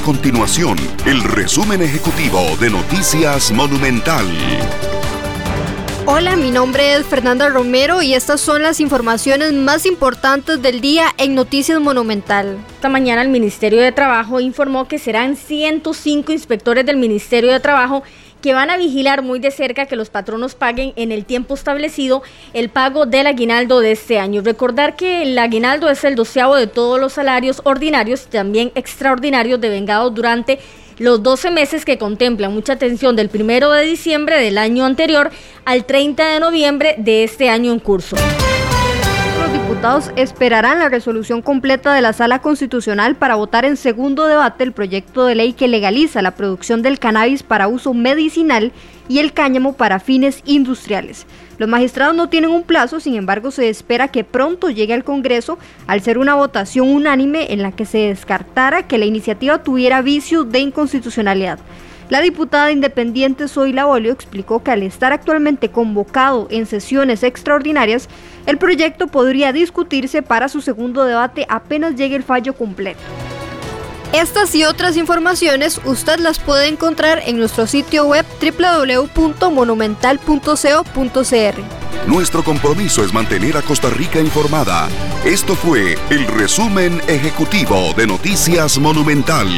continuación el resumen ejecutivo de Noticias Monumental. Hola, mi nombre es Fernanda Romero y estas son las informaciones más importantes del día en Noticias Monumental. Esta mañana el Ministerio de Trabajo informó que serán 105 inspectores del Ministerio de Trabajo que van a vigilar muy de cerca que los patronos paguen en el tiempo establecido el pago del aguinaldo de este año. Recordar que el aguinaldo es el doceavo de todos los salarios ordinarios y también extraordinarios devengados durante los 12 meses que contemplan mucha atención del primero de diciembre del año anterior al 30 de noviembre de este año en curso diputados esperarán la resolución completa de la Sala Constitucional para votar en segundo debate el proyecto de ley que legaliza la producción del cannabis para uso medicinal y el cáñamo para fines industriales. Los magistrados no tienen un plazo, sin embargo se espera que pronto llegue al Congreso al ser una votación unánime en la que se descartara que la iniciativa tuviera vicios de inconstitucionalidad. La diputada independiente Zoila Bolio explicó que al estar actualmente convocado en sesiones extraordinarias, el proyecto podría discutirse para su segundo debate apenas llegue el fallo completo. Estas y otras informaciones usted las puede encontrar en nuestro sitio web www.monumental.co.cr. Nuestro compromiso es mantener a Costa Rica informada. Esto fue el resumen ejecutivo de Noticias Monumental.